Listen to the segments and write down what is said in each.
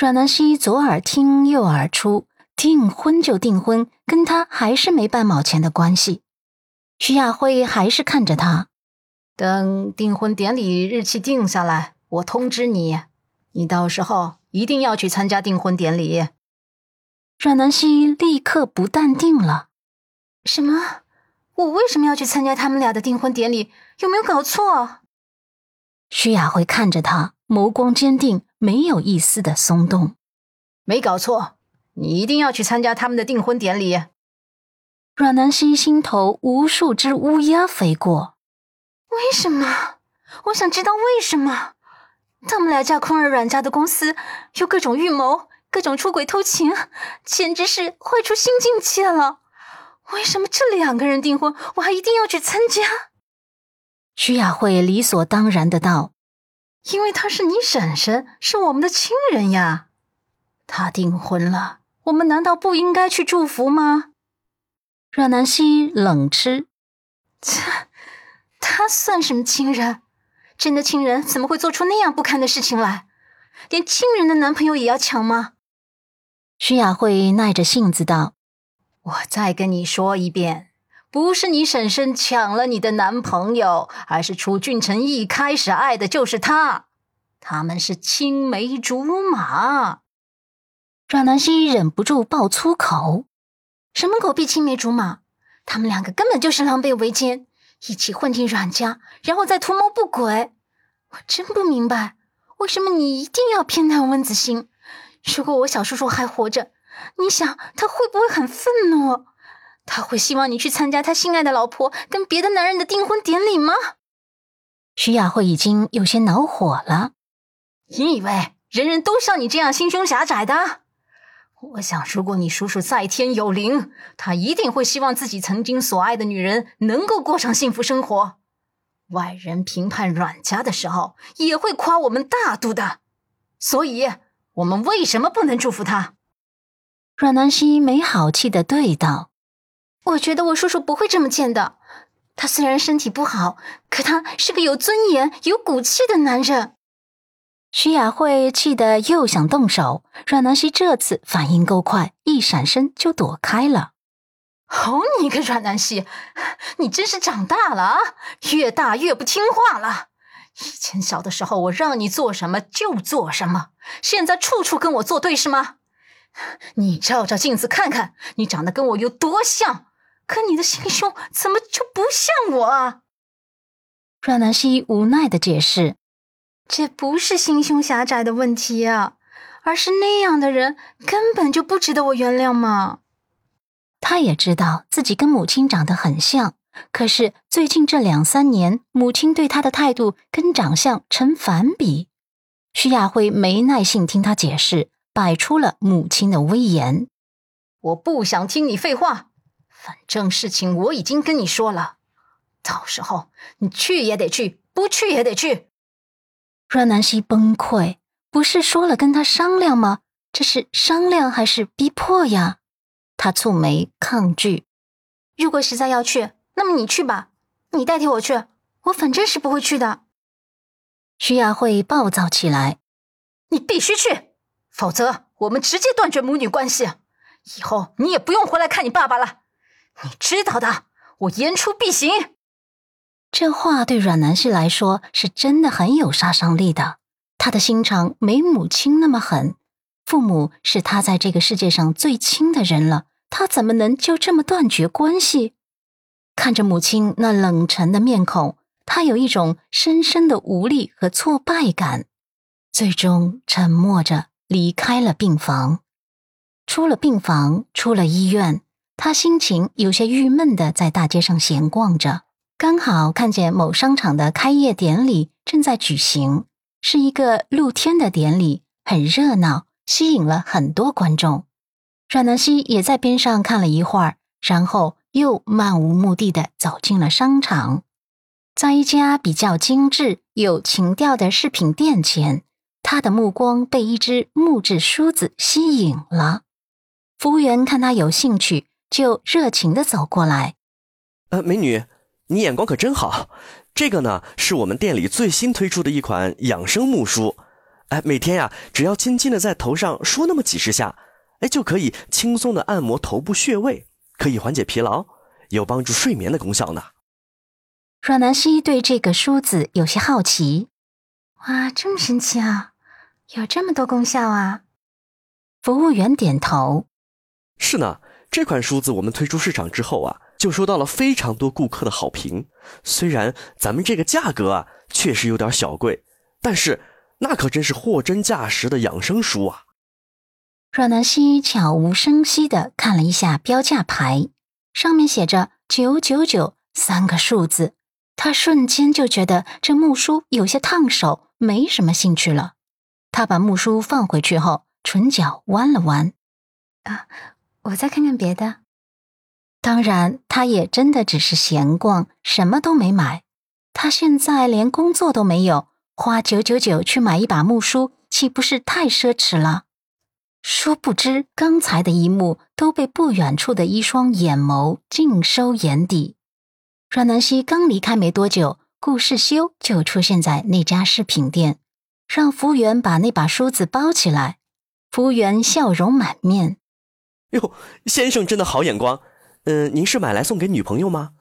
阮南希左耳听右耳出，订婚就订婚，跟他还是没半毛钱的关系。徐亚辉还是看着他，等订婚典礼日期定下来，我通知你，你到时候一定要去参加订婚典礼。阮南希立刻不淡定了：“什么？我为什么要去参加他们俩的订婚典礼？有没有搞错？”徐亚辉看着他，眸光坚定，没有一丝的松动。没搞错，你一定要去参加他们的订婚典礼。阮南希心头无数只乌鸦飞过。为什么？我想知道为什么。他们俩家空儿阮家的公司有各种预谋。各种出轨偷情，简直是坏出新境界了。为什么这两个人订婚，我还一定要去参加？徐雅慧理所当然的道：“因为她是你婶婶，是我们的亲人呀。她订婚了，我们难道不应该去祝福吗？”阮南希冷嗤：“切，他算什么亲人？真的亲人怎么会做出那样不堪的事情来？连亲人的男朋友也要抢吗？”徐雅慧耐着性子道：“我再跟你说一遍，不是你婶婶抢了你的男朋友，而是楚俊辰一开始爱的就是他，他们是青梅竹马。”阮南希忍不住爆粗口：“什么狗屁青梅竹马？他们两个根本就是狼狈为奸，一起混进阮家，然后再图谋不轨。我真不明白，为什么你一定要偏袒温子欣？”如果我小叔叔还活着，你想他会不会很愤怒？他会希望你去参加他心爱的老婆跟别的男人的订婚典礼吗？徐雅慧已经有些恼火了。你以为人人都像你这样心胸狭窄的？我想，如果你叔叔在天有灵，他一定会希望自己曾经所爱的女人能够过上幸福生活。外人评判阮家的时候，也会夸我们大度的。所以。我们为什么不能祝福他？阮南希没好气的对道：“我觉得我叔叔不会这么贱的。他虽然身体不好，可他是个有尊严、有骨气的男人。”徐雅慧气得又想动手，阮南希这次反应够快，一闪身就躲开了。好你个阮南希，你真是长大了啊！越大越不听话了。以前小的时候，我让你做什么就做什么，现在处处跟我作对是吗？你照照镜子看看，你长得跟我有多像，可你的心胸怎么就不像我啊？阮南希无奈的解释：“这不是心胸狭窄的问题啊，而是那样的人根本就不值得我原谅嘛。”他也知道自己跟母亲长得很像。可是最近这两三年，母亲对他的态度跟长相成反比。徐亚辉没耐性听他解释，摆出了母亲的威严。我不想听你废话，反正事情我已经跟你说了，到时候你去也得去，不去也得去。阮南希崩溃，不是说了跟他商量吗？这是商量还是逼迫呀？他蹙眉抗拒。如果实在要去。那么你去吧，你代替我去，我反正是不会去的。徐雅慧暴躁起来：“你必须去，否则我们直接断绝母女关系，以后你也不用回来看你爸爸了。你知道的，我言出必行。”这话对阮南希来说是真的很有杀伤力的。他的心肠没母亲那么狠，父母是他在这个世界上最亲的人了，他怎么能就这么断绝关系？看着母亲那冷沉的面孔，他有一种深深的无力和挫败感，最终沉默着离开了病房。出了病房，出了医院，他心情有些郁闷的在大街上闲逛着，刚好看见某商场的开业典礼正在举行，是一个露天的典礼，很热闹，吸引了很多观众。阮南希也在边上看了一会儿，然后。又漫无目的的走进了商场，在一家比较精致、有情调的饰品店前，他的目光被一只木质梳子吸引了。服务员看他有兴趣，就热情的走过来：“呃，美女，你眼光可真好。这个呢，是我们店里最新推出的一款养生木梳，哎，每天呀，只要轻轻的在头上梳那么几十下，哎，就可以轻松的按摩头部穴位，可以缓解疲劳，有帮助睡眠的功效呢。阮南希对这个梳子有些好奇。哇，这么神奇啊！有这么多功效啊！服务员点头。是呢，这款梳子我们推出市场之后啊，就收到了非常多顾客的好评。虽然咱们这个价格啊，确实有点小贵，但是那可真是货真价实的养生梳啊。阮南希悄无声息地看了一下标价牌，上面写着“九九九”三个数字。他瞬间就觉得这木梳有些烫手，没什么兴趣了。他把木梳放回去后，唇角弯了弯。啊，我再看看别的。当然，他也真的只是闲逛，什么都没买。他现在连工作都没有，花九九九去买一把木梳，岂不是太奢侈了？殊不知，刚才的一幕都被不远处的一双眼眸尽收眼底。阮南希刚离开没多久，顾世修就出现在那家饰品店，让服务员把那把梳子包起来。服务员笑容满面：“哟，先生真的好眼光。嗯，您是买来送给女朋友吗？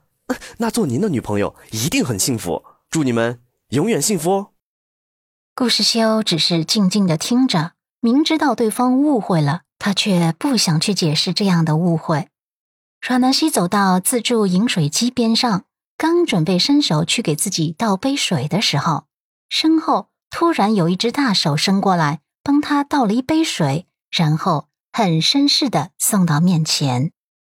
那做您的女朋友一定很幸福，祝你们永远幸福哦。”顾世修只是静静的听着，明知道对方误会了，他却不想去解释这样的误会。阮南希走到自助饮水机边上，刚准备伸手去给自己倒杯水的时候，身后突然有一只大手伸过来，帮他倒了一杯水，然后很绅士的送到面前。